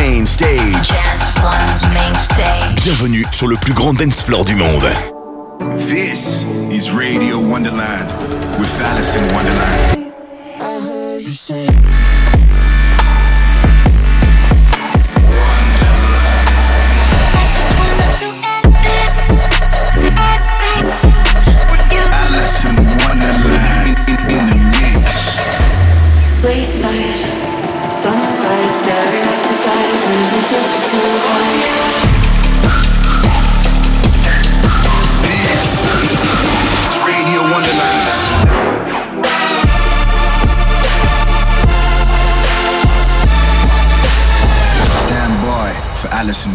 main stage. Dance One's main stage. Bienvenue sur le plus grand dance floor du monde. This is Radio Wonderland with Alice in Wonderland. I heard you say.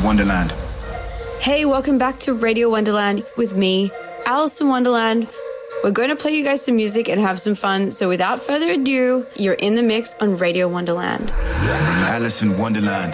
Wonderland. Hey, welcome back to Radio Wonderland with me, Alison Wonderland. We're going to play you guys some music and have some fun. So without further ado, you're in the mix on Radio Wonderland. Alice in Wonderland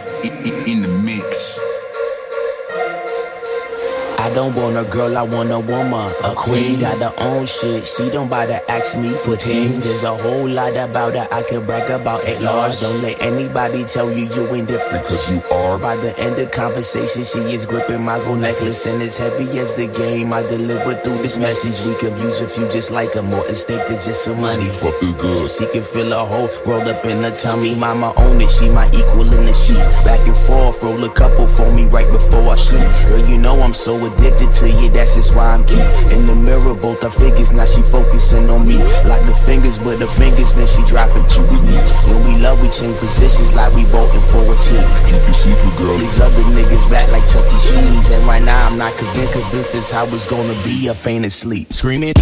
I don't want a girl, I want a woman. A queen got her own shit. She don't bother ask me for things. There's a whole lot about her I could brag about at large. Don't let anybody tell you you ain't different, cause you are. By the end of conversation, she is gripping my gold necklace. And as heavy as the game, I deliver through this message. We could use if you just like a More stake than just some money. Fuck the good. She can feel a hole rolled up in her tummy. Mama own it, she my equal in the sheets. Back and forth, roll a couple for me right before I sleep. Girl, you know I'm so addicted to you, that's just why I'm keep in the mirror. Both our figures, now she focusing on me. Like the fingers, but the fingers, then she dropping to her knees. When we love, we change positions like we voting for a team. Keep it secret, girl. These other niggas back like Chuck E. Cheese. And right now, I'm not convinced, convinced it's how it's gonna be. I faint asleep. Screaming.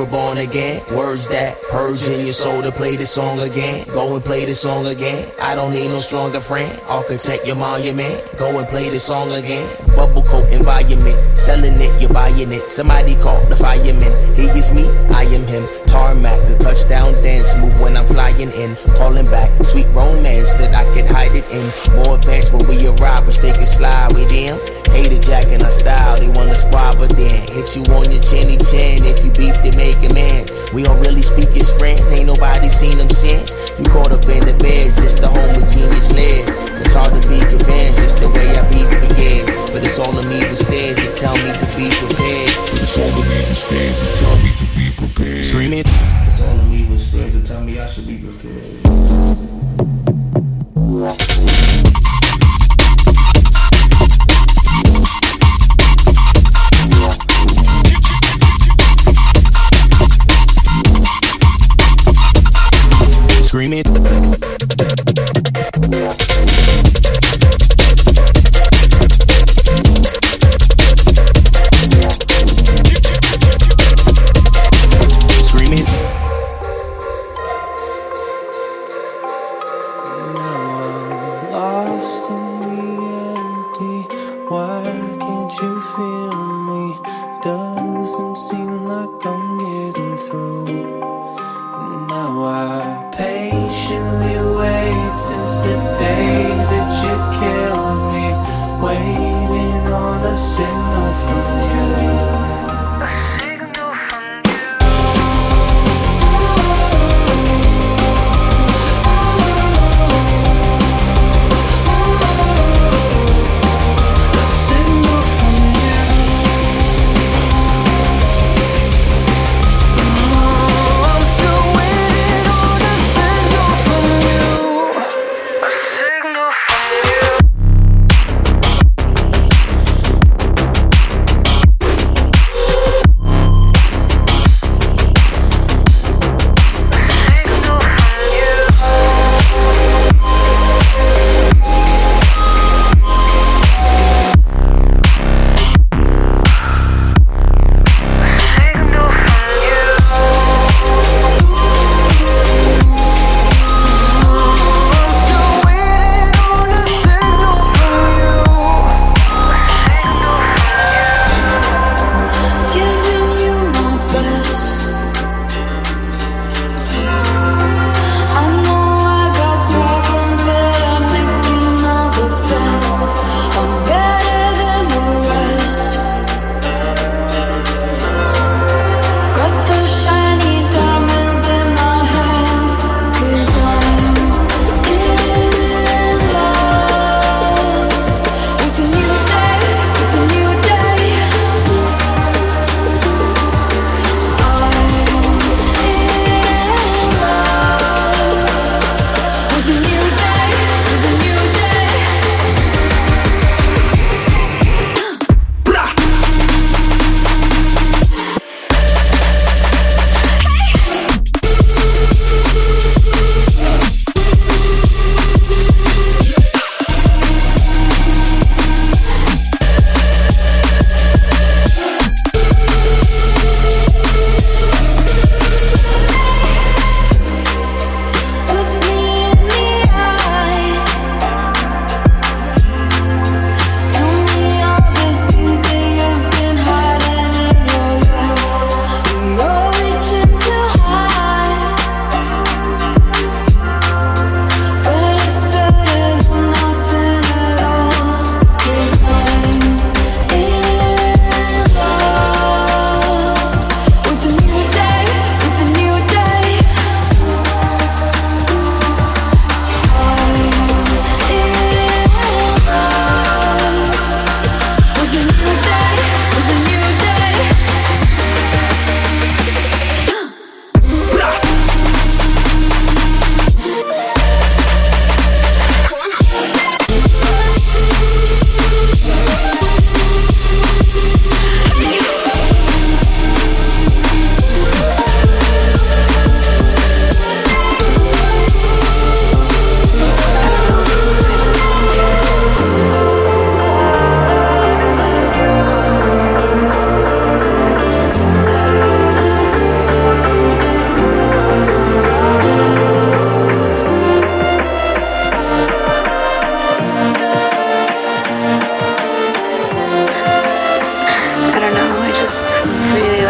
The new again. Words that purge in your soul to play this song again. Go and play this song again. I don't need no stronger friend. Architect your monument. Go and play this song again. Bubble coat environment. Selling it, you're buying it. Somebody call the fireman. He is me, I am him. Tarmac, the touchdown dance move when I'm flying in. Calling back, sweet romance that I can hide it in. More advanced when we arrive, but they can slide with them. Hate Hated Jack in our style, they wanna squad, but then hit you on your chinny chin. If you beef, they make amends. We don't really speak as friends, ain't nobody seen them since. You caught up in the beds, it's the homogeneous live. It's hard to be convinced, it's the way I be for years. But it's all of me that stands to tell me to be prepared. It's all of me that stands to tell me to be prepared. Screaming. It's all of me to tell me I should be prepared. Feel me? Doesn't seem like I'm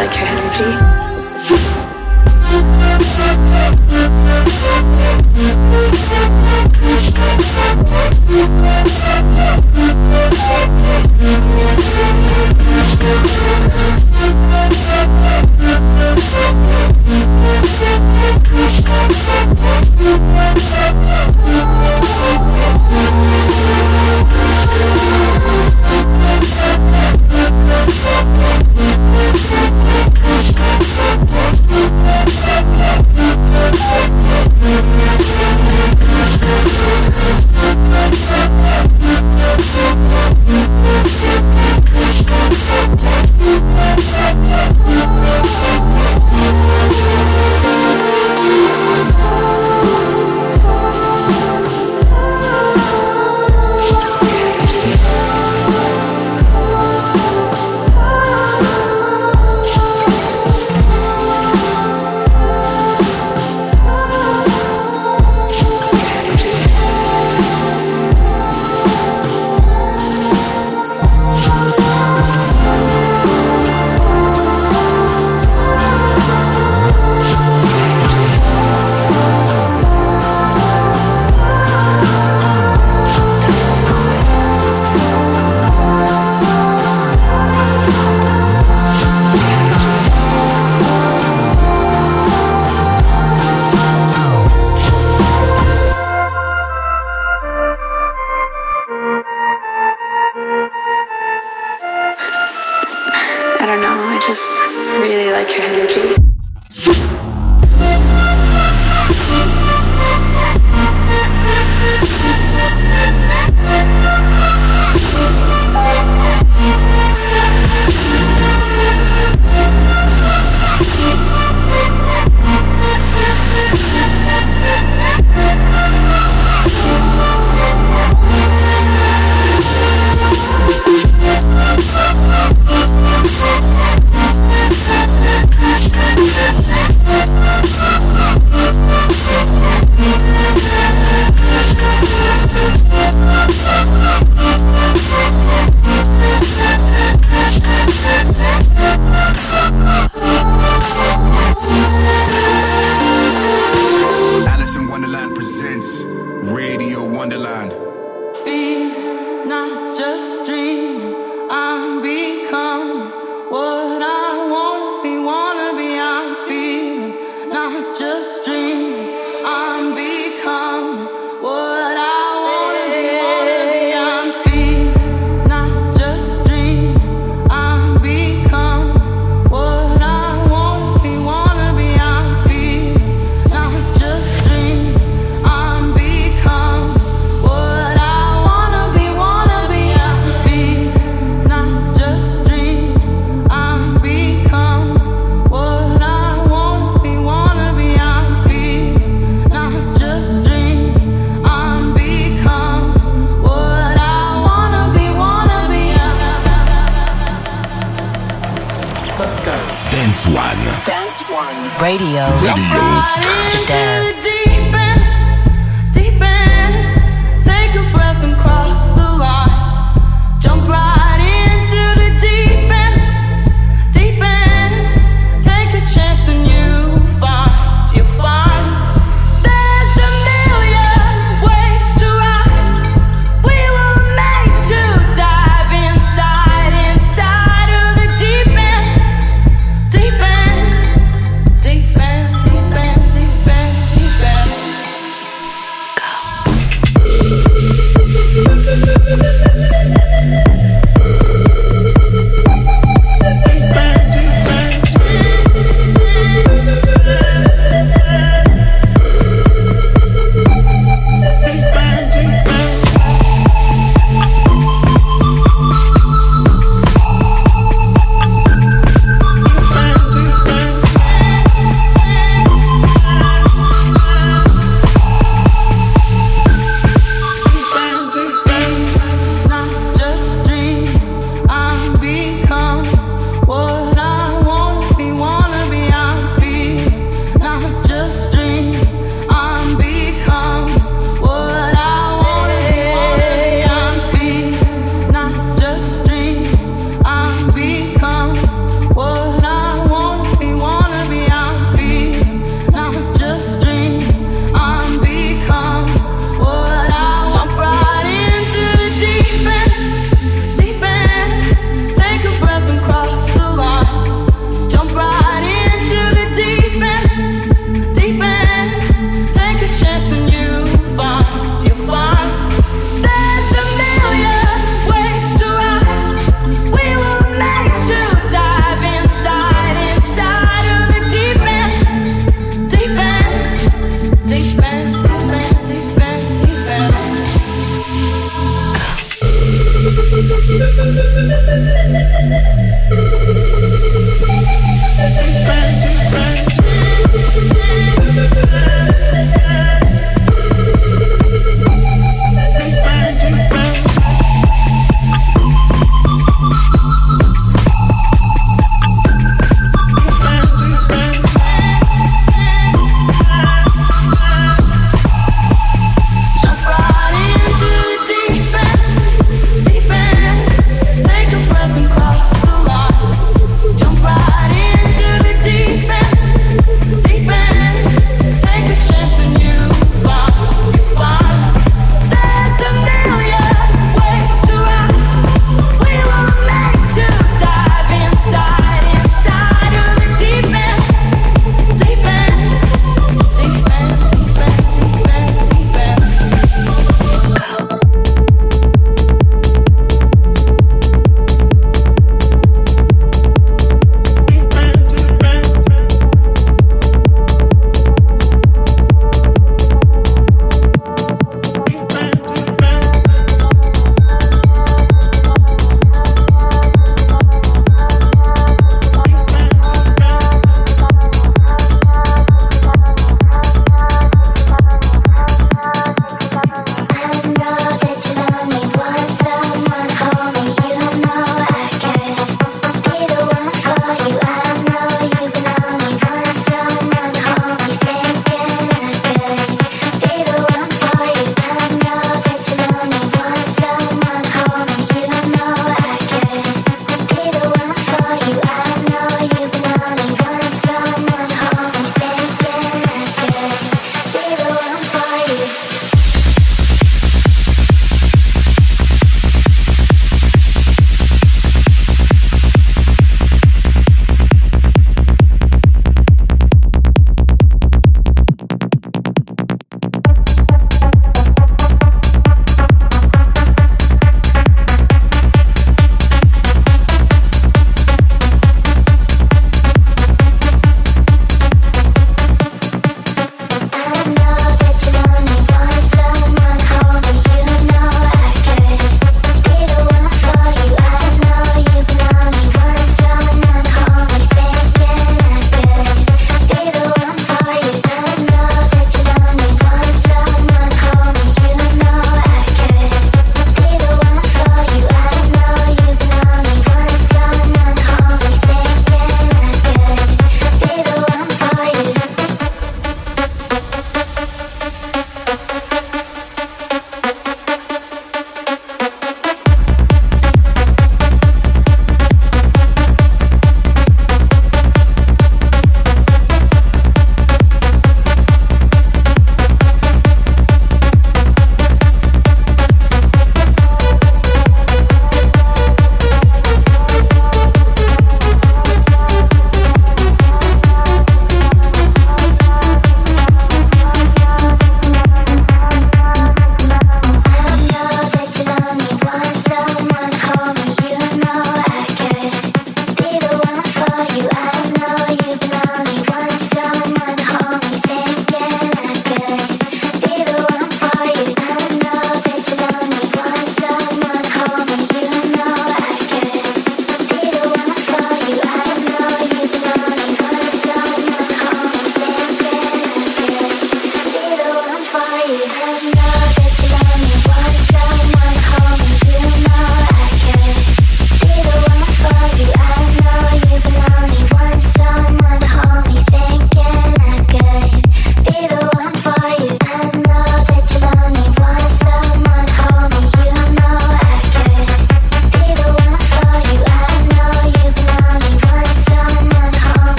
like your energy. I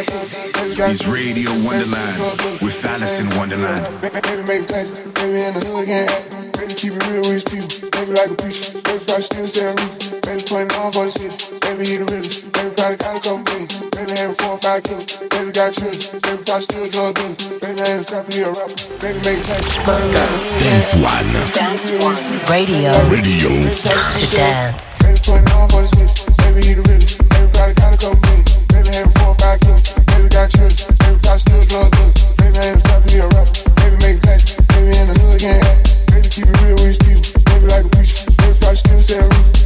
It's Radio Wonderland with Alison Wonderland. Keep it real with people. Baby, like a preacher. Baby, probably still roof. Baby, putting on for the city. Baby, the. Baby, probably got a couple. Baby, having four or five. Baby, got. Baby, probably still drug dealing. Baby, ain't rapper. Baby, make Dance One. Dance One. Radio. Radio. To dance. Baby, putting on for the city. Baby, the. Baby, probably got a couple. Baby, having four or five. Baby, keep it real with these people. Baby, like a preacher. Everybody still say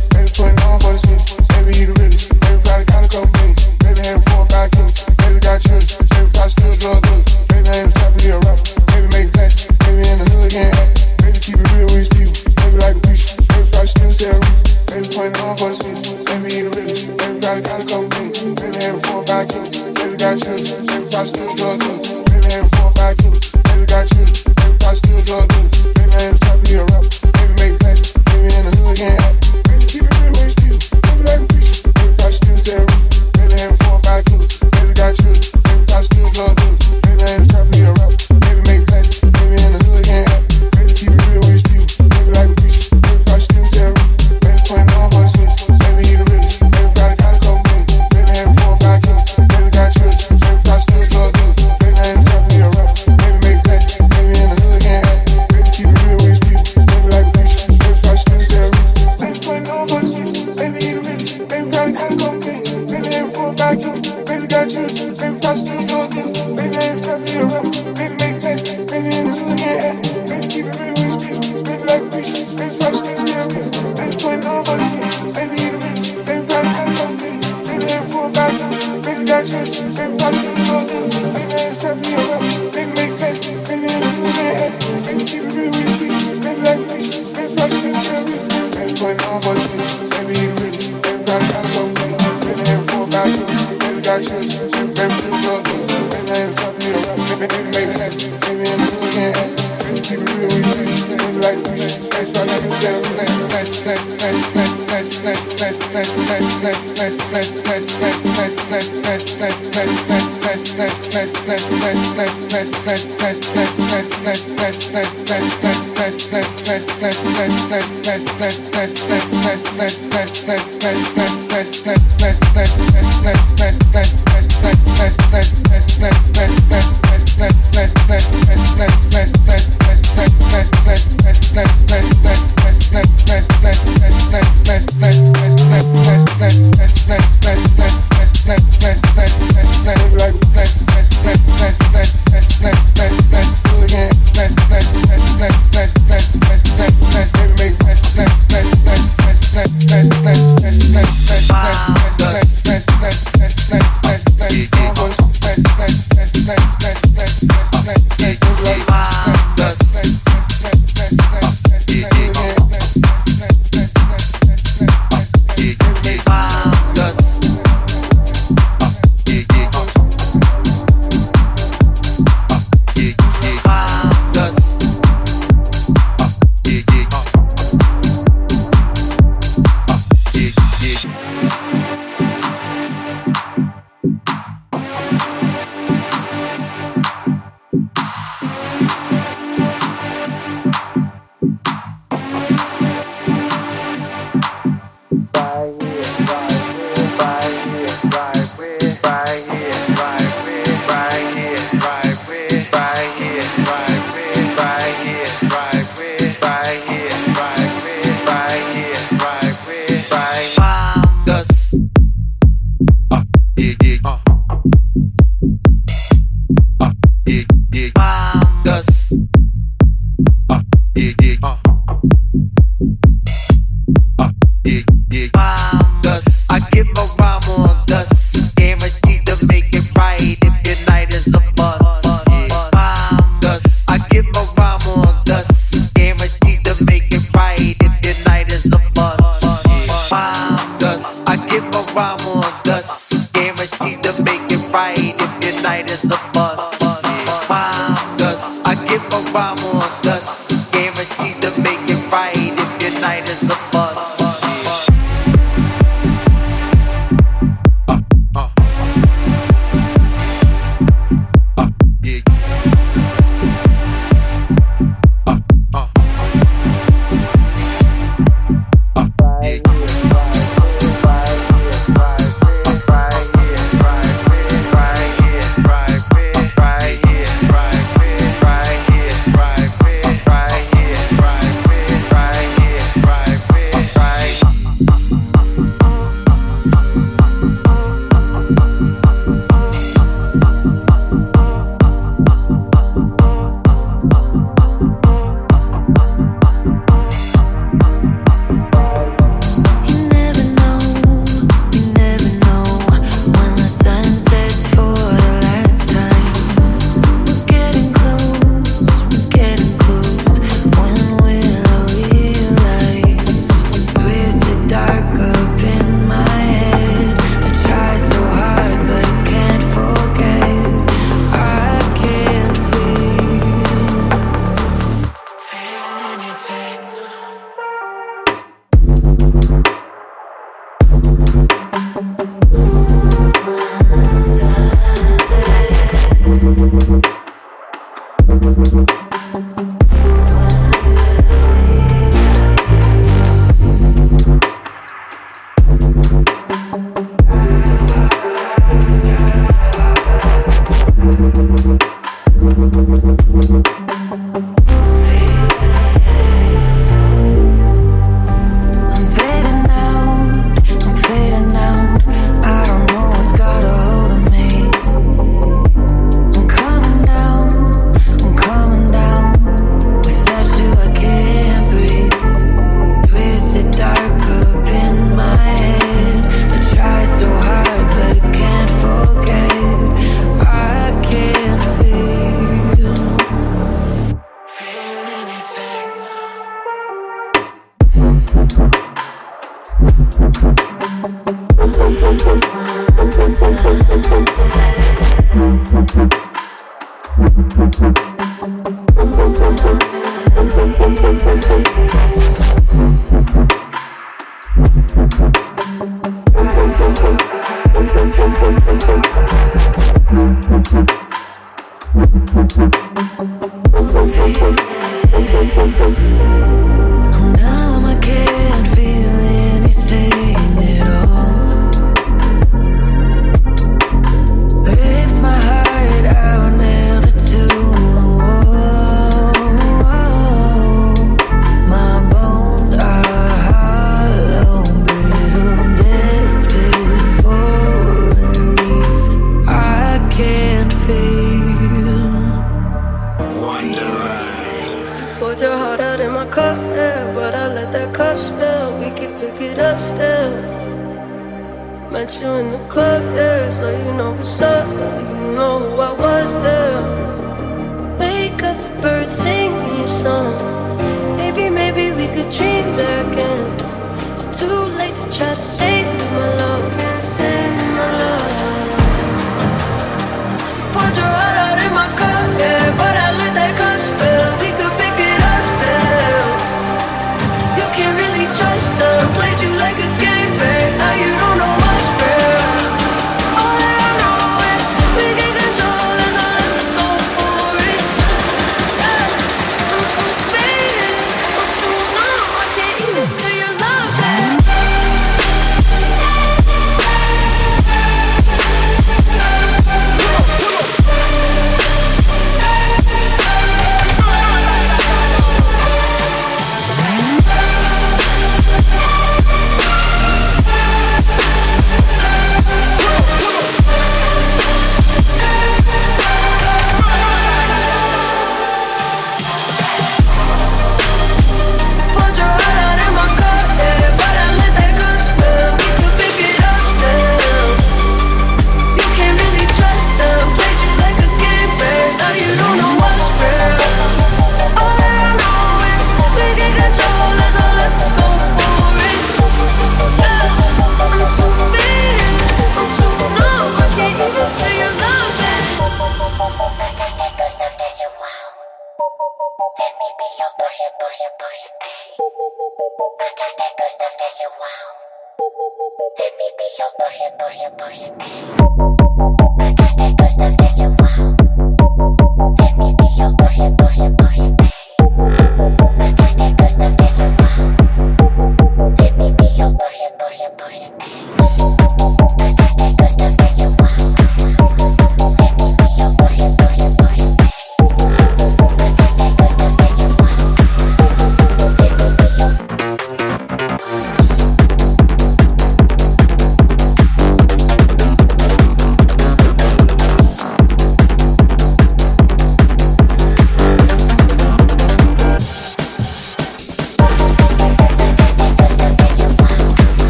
I'm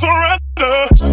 surrender.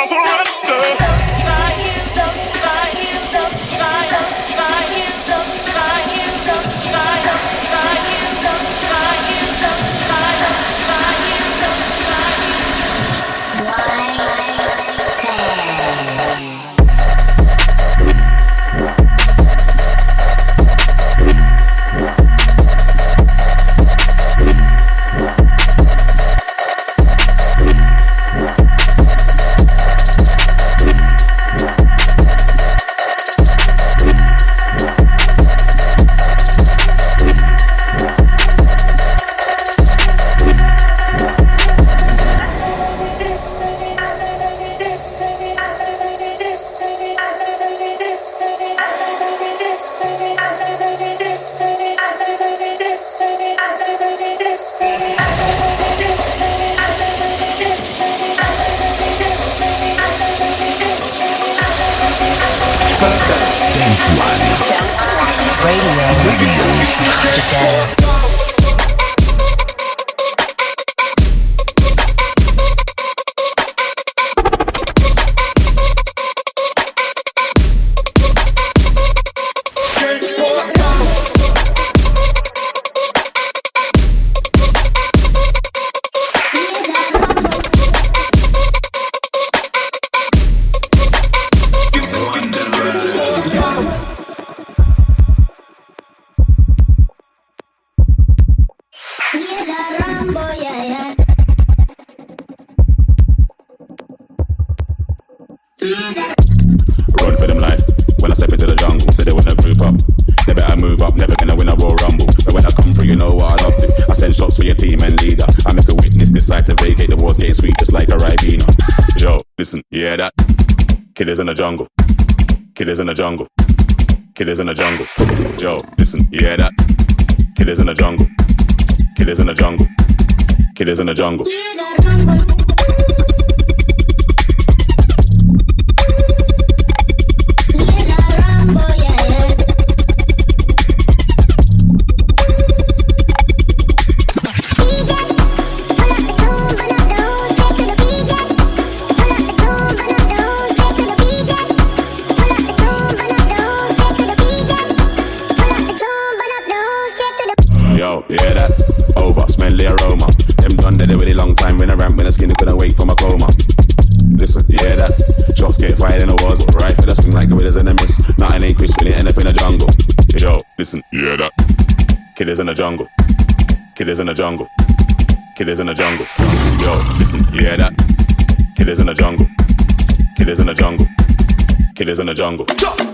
Cause I Listen, yeah that that? Killers in the jungle. Killers in the jungle. Killers in the jungle. Yo, listen, yeah that that? Killers in the jungle. Killers in the jungle. Killers in the jungle. Shots get fired in the walls, rifle that swing like gorillas in a mist. Nothing ain't crisp when you end up in a jungle. Yo, listen, you hear that? Killers in the jungle. Killers in the jungle. Killers in the jungle. Yo, listen, you hear that? Killers in the jungle. Killers in the jungle. Killers in the jungle.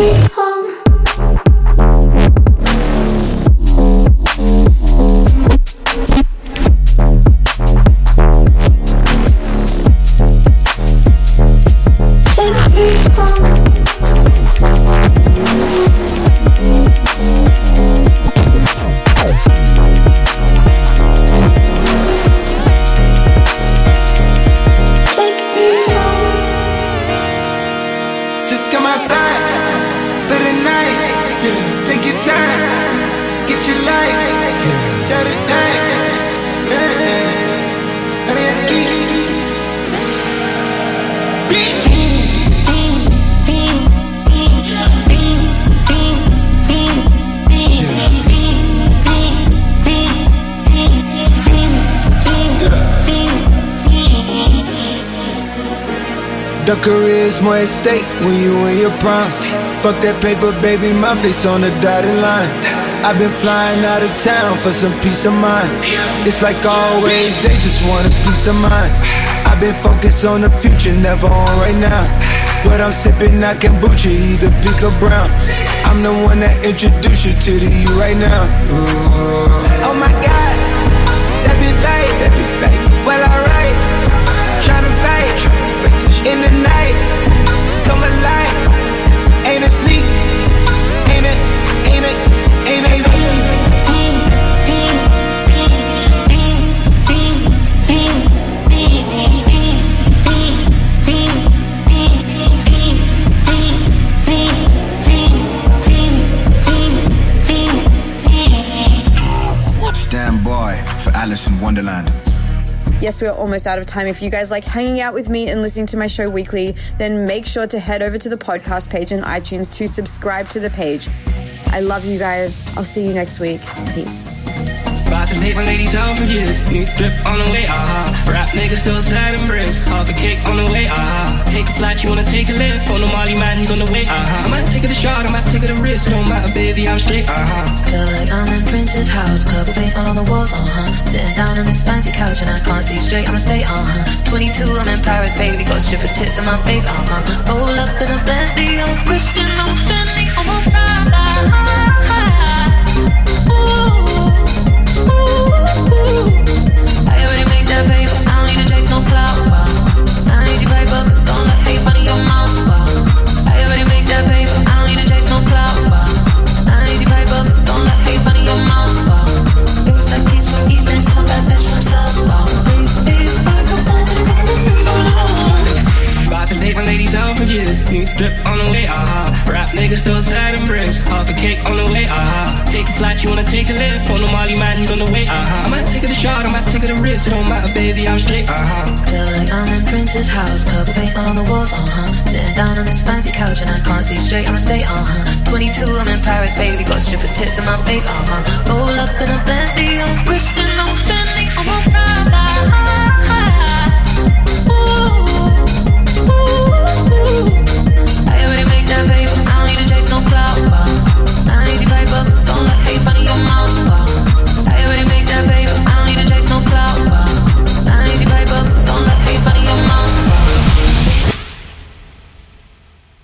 Ooh. More at stake when you in your prime. Fuck that paper, baby, my face on the dotted line. I've been flying out of town for some peace of mind. It's like always, they just want a peace of mind. I've been focused on the future, never on right now. What I'm sipping, not kombucha, either pink or brown. I'm the one that introduced you to the you right now. Oh my God, that be that be babe. Well, alright, tryna fight in the night. Alison Wonderland. Yes, we're almost out of time. If you guys like hanging out with me and listening to my show weekly, then make sure to head over to the podcast page on iTunes to subscribe to the page. I love you guys. I'll see you next week. Peace. About to take my ladies out for years. New drip on the way, aha. Uh-huh. Rap niggas still sliding bricks. Half a cake on the way, aha. Uh-huh. Take a flight, you wanna take a lift. On the Molly man, he's on the way, aha. Uh-huh. I might take it a shot, I might take it a risk. Don't matter, baby, I'm straight, aha. Feel like I'm in Prince's house. Purple paint all on the walls, uh huh. Sitting down on this fancy couch and I can't see straight, I'ma stay, uh huh. 22, I'm in Paris, baby. Got strippers' tits in my face, uh huh. Roll up in a Bentley, I'm Christian, I'm Fendi, I'm a Prada. Out. New drip on the way, aha. Rap niggas still sliding bricks. Half a cake on the way, aha. Take a flight, you wanna take a lift. On the Molly man, he's on the way, aha. I might take it a shot, I might take it a risk. It don't matter, baby, I'm straight, aha. Feel like I'm in Prince's house. Purple paint all on the walls, uh huh. Sitting down on this fancy couch and I can't see straight, I'ma stay, uh huh. 22, I'm in Paris, baby. Got strippers' tits in my face, uh huh. Roll up in a Bentley, I'm Christian, I'm Fendi, I'm a.